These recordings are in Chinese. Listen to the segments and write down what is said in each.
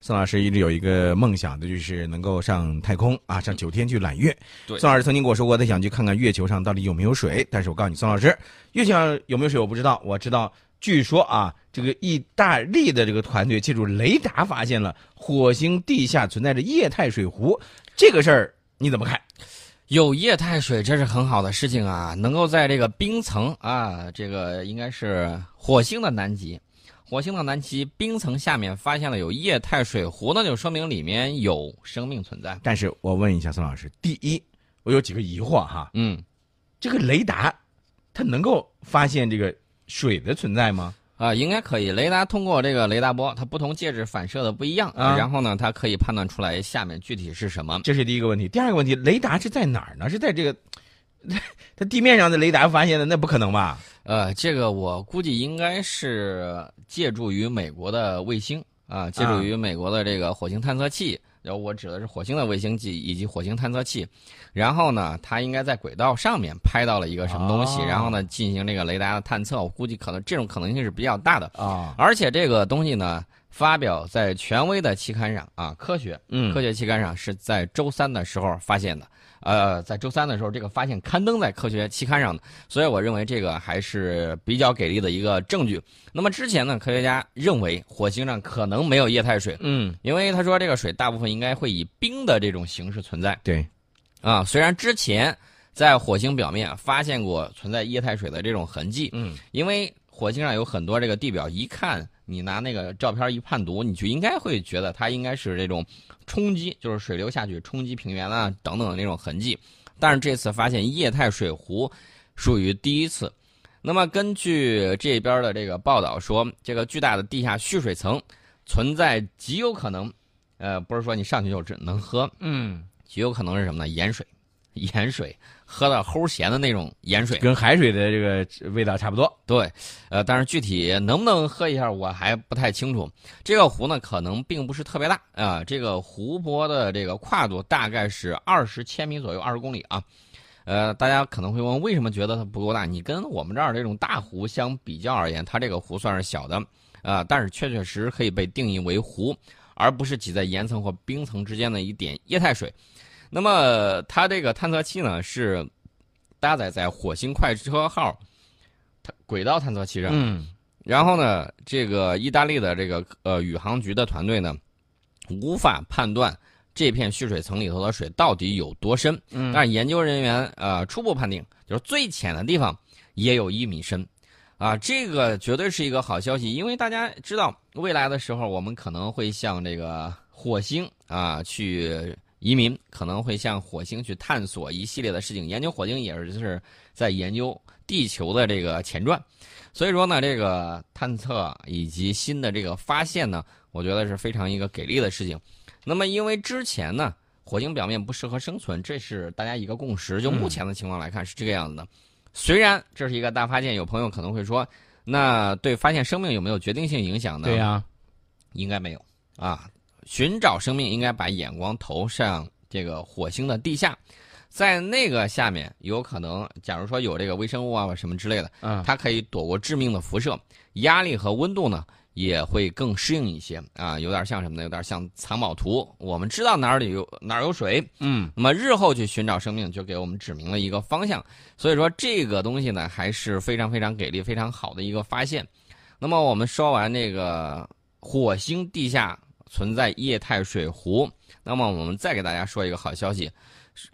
宋老师一直有一个梦想的，就是能够上太空啊，上九天去揽月。对宋老师曾经跟我说过，他想去看看月球上到底有没有水。但是我告诉你，宋老师，月球上有没有水我不知道，我知道，据说啊，这个意大利的这个团队借助雷达发现了火星地下存在着液态水湖，这个事儿你怎么看？有液态水，这是很好的事情啊！能够在这个冰层啊，这个应该是火星的南极，火星的南极冰层下面发现了有液态水湖，那就说明里面有生命存在。但是我问一下孙老师，第一，我有几个疑惑哈，嗯，这个雷达它能够发现这个水的存在吗？啊，应该可以。雷达通过这个雷达波，它不同介质反射的不一样，啊然后呢，它可以判断出来下面具体是什么。这是第一个问题。第二个问题，雷达是在哪儿呢？是在这个 它地面上的雷达发现的？那不可能吧？呃，这个我估计应该是借助于美国的卫星啊，借助于美国的这个火星探测器。然后我指的是火星的卫星计以及火星探测器，然后呢，它应该在轨道上面拍到了一个什么东西，哦然后呢进行这个雷达的探测。我估计可能这种可能性是比较大的，啊，而且这个东西呢发表在权威的期刊上啊，科学嗯科学期刊上是在周三的时候发现的。呃，在周三的时候，这个发现刊登在科学期刊上的，所以我认为这个还是比较给力的一个证据。那么之前呢，科学家认为火星上可能没有液态水，嗯，因为他说这个水大部分应该会以冰的这种形式存在对，啊。虽然之前在火星表面发现过存在液态水的这种痕迹，嗯因为火星上有很多这个地表，一看你拿那个照片一判读，你就应该会觉得它应该是这种冲击，就是水流下去冲击平原啊等等的那种痕迹。但是这次发现液态水湖，属于第一次。那么根据这边的这个报道说，这个巨大的地下蓄水层存在极有可能，呃，不是说你上去就只能喝，嗯，极有可能是什么呢？盐水，盐水，喝到齁咸的那种盐水。跟海水的这个味道差不多。对，呃，但是具体能不能喝一下，我还不太清楚。这个湖呢，可能并不是特别大啊、这个湖泊的这个跨度大概是二十千米左右，二十公里啊。呃，大家可能会问，为什么觉得它不够大？你跟我们这儿这种大湖相比较而言，它这个湖算是小的，啊、但是确确实实可以被定义为湖，而不是挤在岩层或冰层之间的一点液态水。那么它这个探测器呢，是搭载在火星快车号它轨道探测器上。嗯然后呢，这个意大利的这个呃宇航局的团队呢，无法判断这片蓄水层里头的水到底有多深。嗯但是研究人员呃初步判定，就是最浅的地方也有一米深，啊，这个绝对是一个好消息，因为大家知道未来的时候我们可能会向这个火星啊去移民，可能会向火星去探索一系列的事情，研究火星也是就是在研究地球的这个前传。所以说呢，这个探测以及新的这个发现呢，我觉得是非常一个给力的事情。那么因为之前呢，火星表面不适合生存，这是大家一个共识。就目前的情况来看是这个样子的。虽然这是一个大发现，有朋友可能会说，那对发现生命有没有决定性影响呢？对呀、应该没有啊。寻找生命应该把眼光投向这个火星的地下，在那个下面有可能，假如说有这个微生物啊什么之类的，嗯，它可以躲过致命的辐射，压力和温度呢也会更适应一些啊，有点像什么呢？有点像藏宝图。我们知道哪里有哪儿有水，嗯那么日后去寻找生命就给我们指明了一个方向。所以说这个东西呢还是非常非常给力、非常好的一个发现。那么我们说完这个火星地下存在液态水湖，那么我们再给大家说一个好消息：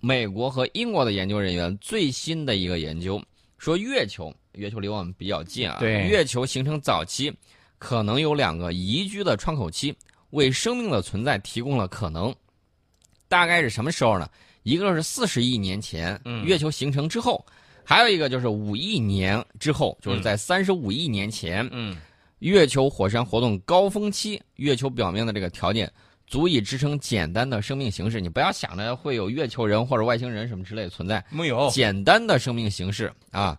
美国和英国的研究人员最新的一个研究说，月球月球离我们比较近啊，对月球形成早期可能有两个宜居的窗口期，为生命的存在提供了可能。大概是什么时候呢？一个是四十亿年前，嗯月球形成之后，还有一个就是五亿年之后，就是在三十五亿年前，嗯月球火山活动高峰期，月球表面的这个条件足以支撑简单的生命形式。你不要想着会有月球人或者外星人什么之类的存在，没有。简单的生命形式啊。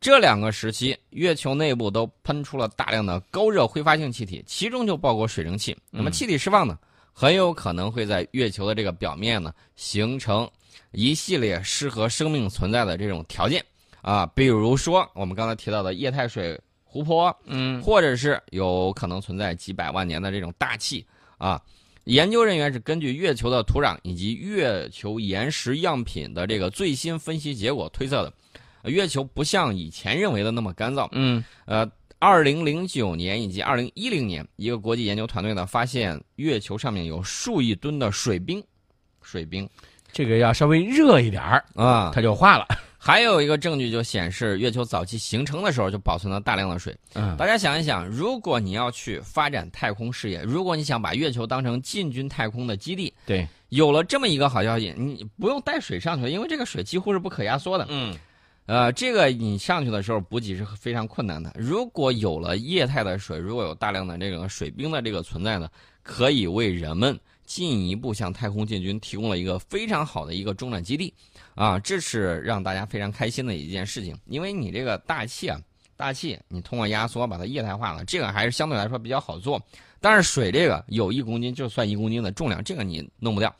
这两个时期，月球内部都喷出了大量的高热挥发性气体，其中就包括水蒸气。那么气体释放呢，很有可能会在月球的这个表面呢，形成一系列适合生命存在的这种条件啊，比如说我们刚才提到的液态水湖泊，嗯或者是有可能存在几百万年的这种大气啊。研究人员是根据月球的土壤以及月球岩石样品的这个最新分析结果推测的，月球不像以前认为的那么干燥。嗯，呃，二零零九年以及二零一零年，一个国际研究团队呢发现月球上面有数亿吨的水冰，水冰这个要稍微热一点儿，啊，它就化了。还有一个证据就显示，月球早期形成的时候就保存了大量的水。嗯，大家想一想，如果你要去发展太空事业，如果你想把月球当成进军太空的基地，对，有了这么一个好消息，你不用带水上去了，因为这个水几乎是不可压缩的。嗯，呃，这个你上去的时候补给是非常困难的。如果有了液态的水，如果有大量的这个水冰的这个存在呢，可以为人们进一步向太空进军提供了一个非常好的一个中转基地。啊，这是让大家非常开心的一件事情，因为你这个大气啊，大气你通过压缩把它液态化了，这个还是相对来说比较好做。但是水这个有一公斤就算一公斤的重量，这个你弄不掉。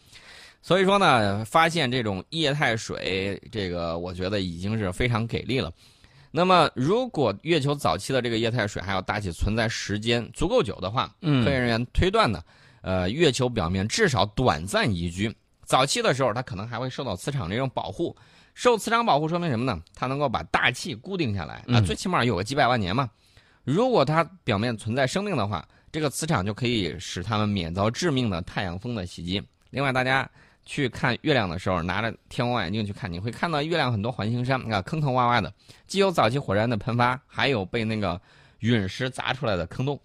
所以说呢，发现这种液态水，这个我觉得已经是非常给力了。那么，如果月球早期的这个液态水还有大气存在时间足够久的话，嗯科研人员推断呢，呃，月球表面至少短暂宜居。早期的时候，它可能还会受到磁场这种保护。受磁场保护说明什么呢？它能够把大气固定下来啊，嗯最起码有个几百万年嘛。如果它表面存在生命的话，这个磁场就可以使它们免遭致命的太阳风的袭击。另外，大家去看月亮的时候，拿着天文望远镜去看，你会看到月亮很多环形山啊，坑坑洼洼的，既有早期火山的喷发，还有被那个陨石砸出来的坑洞。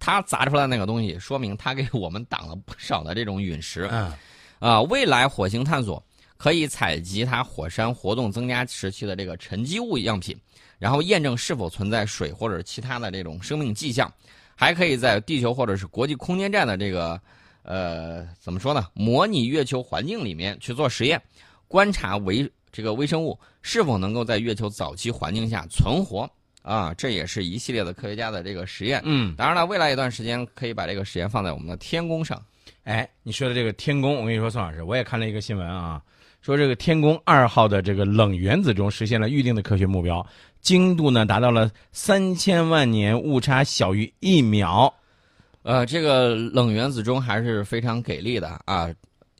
它砸出来那个东西，说明它给我们挡了不少的这种陨石。嗯，啊，未来火星探索可以采集它火山活动增加时期的这个沉积物样品，然后验证是否存在水或者其他的这种生命迹象，还可以在地球或者是国际空间站的这个呃怎么说呢，模拟月球环境里面去做实验，观察微这个微生物是否能够在月球早期环境下存活啊，这也是一系列的科学家的这个实验。嗯，当然了，未来一段时间可以把这个实验放在我们的天宫上。哎，你说的这个天宫，我跟你说，宋老师，我也看了一个新闻啊，说这个天宫二号的这个冷原子钟实现了预定的科学目标，精度呢达到了三千万年，误差小于一秒。呃，这个冷原子钟还是非常给力的啊！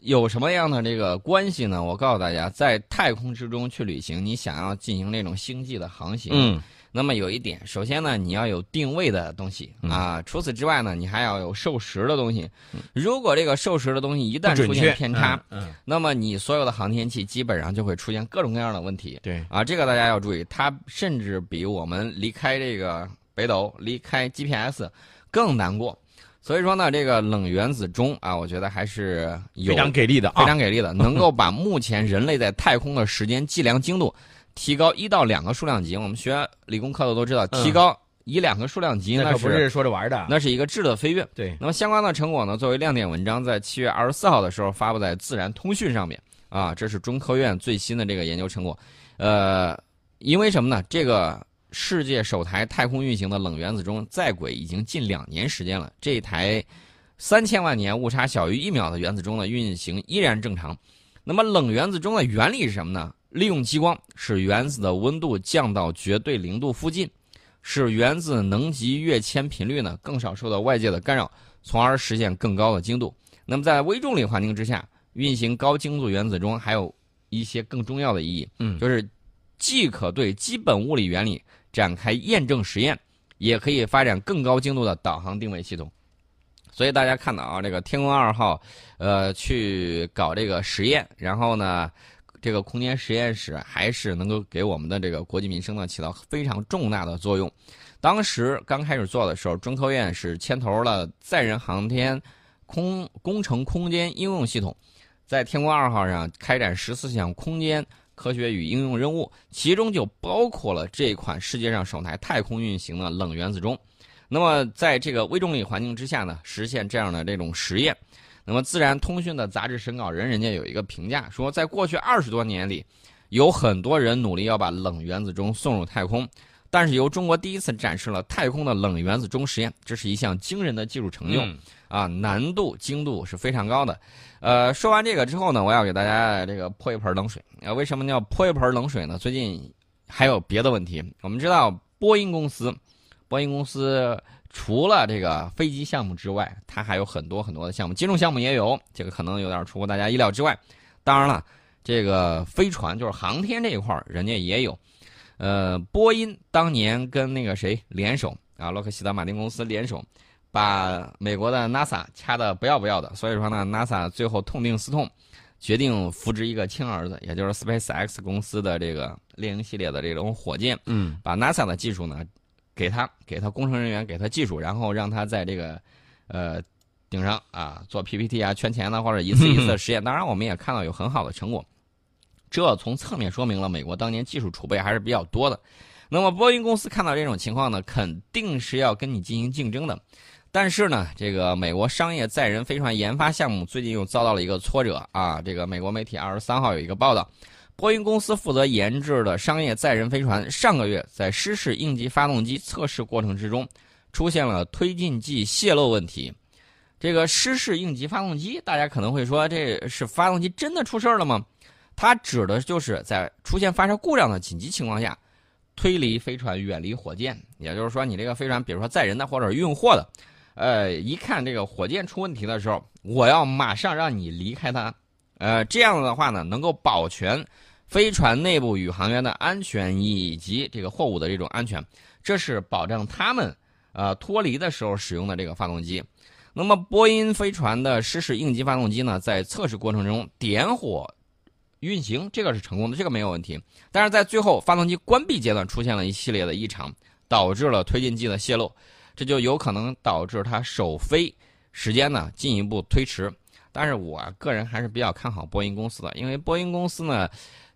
有什么样的这个关系呢？我告诉大家，在太空之中去旅行，你想要进行那种星际的航行，嗯，那么有一点，首先呢，你要有定位的东西啊。除此之外呢，你还要有授时的东西。如果这个授时的东西一旦出现偏差，那么你所有的航天器基本上就会出现各种各样的问题。对，啊，这个大家要注意，它甚至比我们离开这个北斗、离开 GPS 更难过。所以说呢，这个冷原子钟啊，我觉得还是有非常给力的啊，非常给力的，能够把目前人类在太空的时间计量精度提高一到两个数量级。我们学理工科的都知道，嗯提高一两个数量级，那那可不是说着玩的。那是一个质的飞跃。对，那么相关的成果呢，作为亮点文章，在七月二十四号的时候发布在《自然通讯》上面啊，这是中科院最新的这个研究成果。呃，因为什么呢？这个世界首台太空运行的冷原子钟在轨已经近两年时间了，这一台三千万年误差小于一秒的原子钟的运行依然正常。那么冷原子钟的原理是什么呢？利用激光使原子的温度降到绝对零度附近，使原子能级跃迁频率呢更少受到外界的干扰，从而实现更高的精度。那么在微重力环境之下运行高精度原子钟，还有一些更重要的意义，嗯就是既可对基本物理原理展开验证实验，也可以发展更高精度的导航定位系统。所以大家看到啊，这个天宫二号，呃，去搞这个实验，然后呢，这个空间实验室还是能够给我们的这个国际民生呢起到非常重大的作用。当时刚开始做的时候，中科院是牵头了载人航天空工程空间应用系统，在天宫二号上开展十四项空间科学与应用任务，其中就包括了这款世界上首台太空运行的冷原子钟。那么，在这个微重力环境之下呢，实现这样的这种实验。那么，《自然通讯》的杂志审稿人人家有一个评价说，在过去二十多年里，有很多人努力要把冷原子钟送入太空，但是由中国第一次展示了太空的冷原子钟实验，这是一项惊人的技术成就。嗯啊，难度精度是非常高的。呃，说完这个之后呢，我要给大家这个泼一盆冷水。啊，为什么要泼一盆冷水呢？最近还有别的问题。我们知道波音公司，波音公司除了这个飞机项目之外，它还有很多很多的项目，金融项目也有，这个可能有点出乎大家意料之外。当然了，这个飞船就是航天这一块儿，人家也有。呃，波音当年跟那个谁联手啊，洛克希德马丁公司联手，把美国的 NASA 掐的不要不要的，所以说呢，NASA 最后痛定思痛，决定扶植一个亲儿子，也就是 SpaceX 公司的这个猎鹰系列的这种火箭，嗯，把 NASA 的技术呢给他，给他工程人员，给他技术，然后让他在这个呃顶上啊做 PPT 啊圈钱呢，或者一次一次的实验。当然，我们也看到有很好的成果。这从侧面说明了美国当年技术储备还是比较多的。那么波音公司看到这种情况呢，肯定是要跟你进行竞争的。但是呢，这个美国商业载人飞船研发项目最近又遭到了一个挫折啊。这个美国媒体二十三号有一个报道，波音公司负责研制的商业载人飞船上个月在失事应急发动机测试过程之中出现了推进剂泄漏问题。这个失事应急发动机，大家可能会说，这是发动机真的出事儿了吗？它指的就是在出现发射故障的紧急情况下，推离飞船远离火箭。也就是说，你这个飞船，比如说载人的或者运货的，呃，一看这个火箭出问题的时候，我要马上让你离开它。呃，这样的话呢，能够保全飞船内部宇航员的安全以及这个货物的这种安全，这是保证他们呃脱离的时候使用的这个发动机。那么，波音飞船的失事应急发动机呢，在测试过程中点火。运行这个是成功的，这个没有问题。但是在最后发动机关闭阶段出现了一系列的异常，导致了推进剂的泄漏，这就有可能导致它首飞时间呢进一步推迟。但是我个人还是比较看好波音公司的，因为波音公司呢，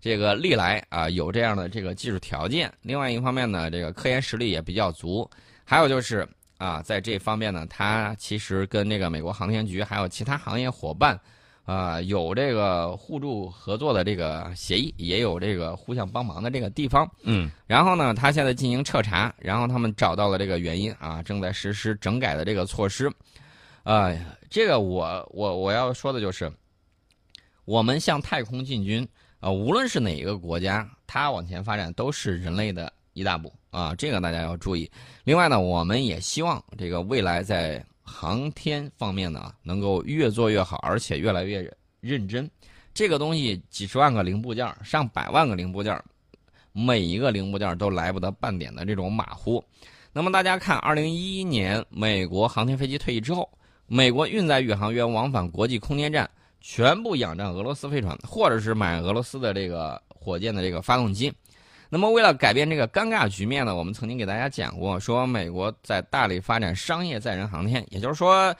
这个历来啊有这样的这个技术条件，另外一方面呢，这个科研实力也比较足，还有就是啊在这方面呢，它其实跟这个美国航天局还有其他行业伙伴。啊，有这个互助合作的这个协议，也有这个互相帮忙的这个地方。嗯，然后呢，他现在进行彻查，然后他们找到了这个原因啊，正在实施整改的这个措施。啊，这个我我我要说的就是，我们向太空进军啊，无论是哪一个国家，它往前发展都是人类的一大步啊，这个大家要注意。另外呢，我们也希望这个未来在。航天方面呢，能够越做越好，而且越来越认真。这个东西几十万个零部件，上百万个零部件，每一个零部件都来不得半点的这种马虎。那么大家看，二零一一年美国航天飞机退役之后，美国运载宇航员往返国际空间站，全部仰仗俄罗斯飞船，或者是买俄罗斯的这个火箭的这个发动机。那么，为了改变这个尴尬局面呢，我们曾经给大家讲过，说美国在大力发展商业载人航天，也就是说，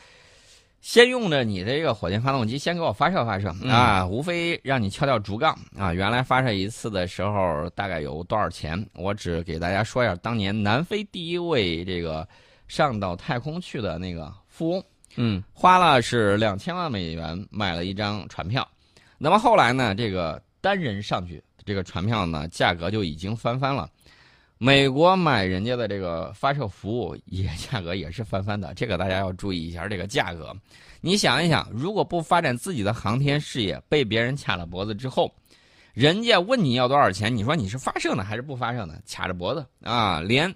先用着你的这个火箭发动机，先给我发射发射啊，无非让你敲掉竹杠啊。原来发射一次的时候大概有多少钱？我只给大家说一下，当年南非第一位这个上到太空去的那个富翁，嗯，花了是两千万美元买了一张船票。那么后来呢，这个单人上去。这个船票呢，价格就已经翻番了。美国买人家的这个发射服务，也价格也是翻番的。这个大家要注意一下这个价格。你想一想，如果不发展自己的航天事业，被别人卡了脖子之后，人家问你要多少钱，你说你是发射呢还是不发射呢？卡着脖子啊！连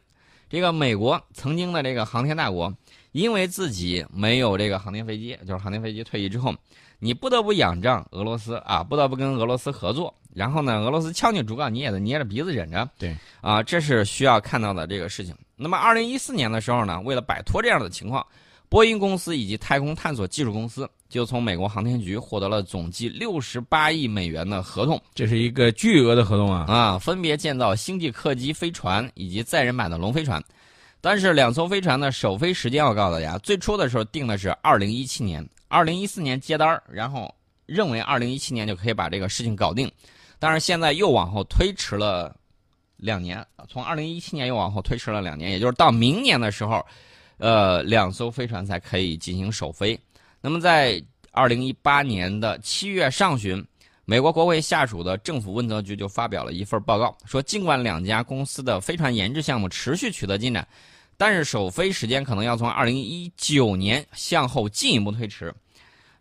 这个美国曾经的这个航天大国，因为自己没有这个航天飞机，就是航天飞机退役之后。你不得不仰仗俄罗斯啊，不得不跟俄罗斯合作。然后呢，俄罗斯敲你竹杠，你也得捏着鼻子忍着。对，啊，这是需要看到的这个事情。那么，二零一四年的时候呢，为了摆脱这样的情况，波音公司以及太空探索技术公司就从美国航天局获得了总计六十八亿美元的合同。这是一个巨额的合同啊！啊，分别建造星际客机飞船以及载人版的龙飞船。但是，两艘飞船的首飞时间，我告诉大家，最初的时候定的是二零一七年。二零一四年接单然后认为二零一七年就可以把这个事情搞定，但是现在又往后推迟了两年，从二零一七年又往后推迟了两年，也就是到明年的时候，呃，两艘飞船才可以进行首飞。那么在二零一八年的七月上旬，美国国会下属的政府问责局就发表了一份报告，说尽管两家公司的飞船研制项目持续取得进展。但是首飞时间可能要从二零一九年向后进一步推迟，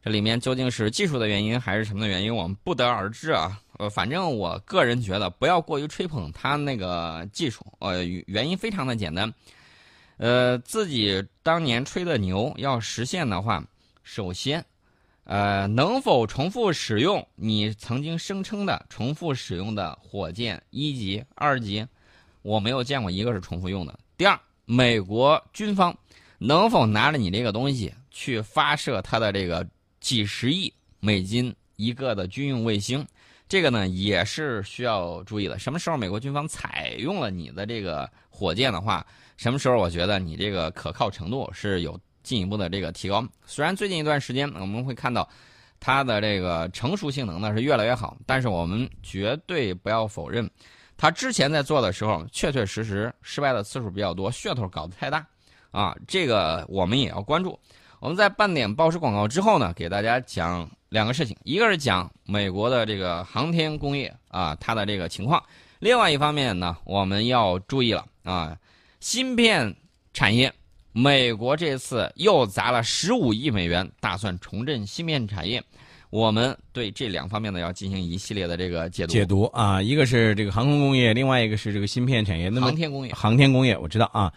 这里面究竟是技术的原因还是什么的原因，我们不得而知啊。呃，反正我个人觉得不要过于吹捧它那个技术，呃，原因非常的简单，呃，自己当年吹的牛要实现的话，首先，呃，能否重复使用你曾经声称的重复使用的火箭一级、二级？我没有见过一个是重复用的。第二，美国军方能否拿着你这个东西去发射它的这个几十亿美金一个的军用卫星？这个呢也是需要注意的。什么时候美国军方采用了你的这个火箭的话，什么时候我觉得你这个可靠程度是有进一步的这个提高。虽然最近一段时间我们会看到它的这个成熟性能呢是越来越好，但是我们绝对不要否认，它之前在做的时候确确实实失败的次数比较多，噱头搞得太大啊，这个我们也要关注。我们在半点报时广告之后呢，给大家讲两个事情，一个是讲美国的这个航天工业啊，它的这个情况；另外一方面呢，我们要注意了啊，芯片产业，美国这次又砸了十五亿美元，打算重振芯片产业。我们对这两方面呢，要进行一系列的这个解读。解读啊，一个是这个航空工业，另外一个是这个芯片产业。那么航天工业，航天工业，我知道啊。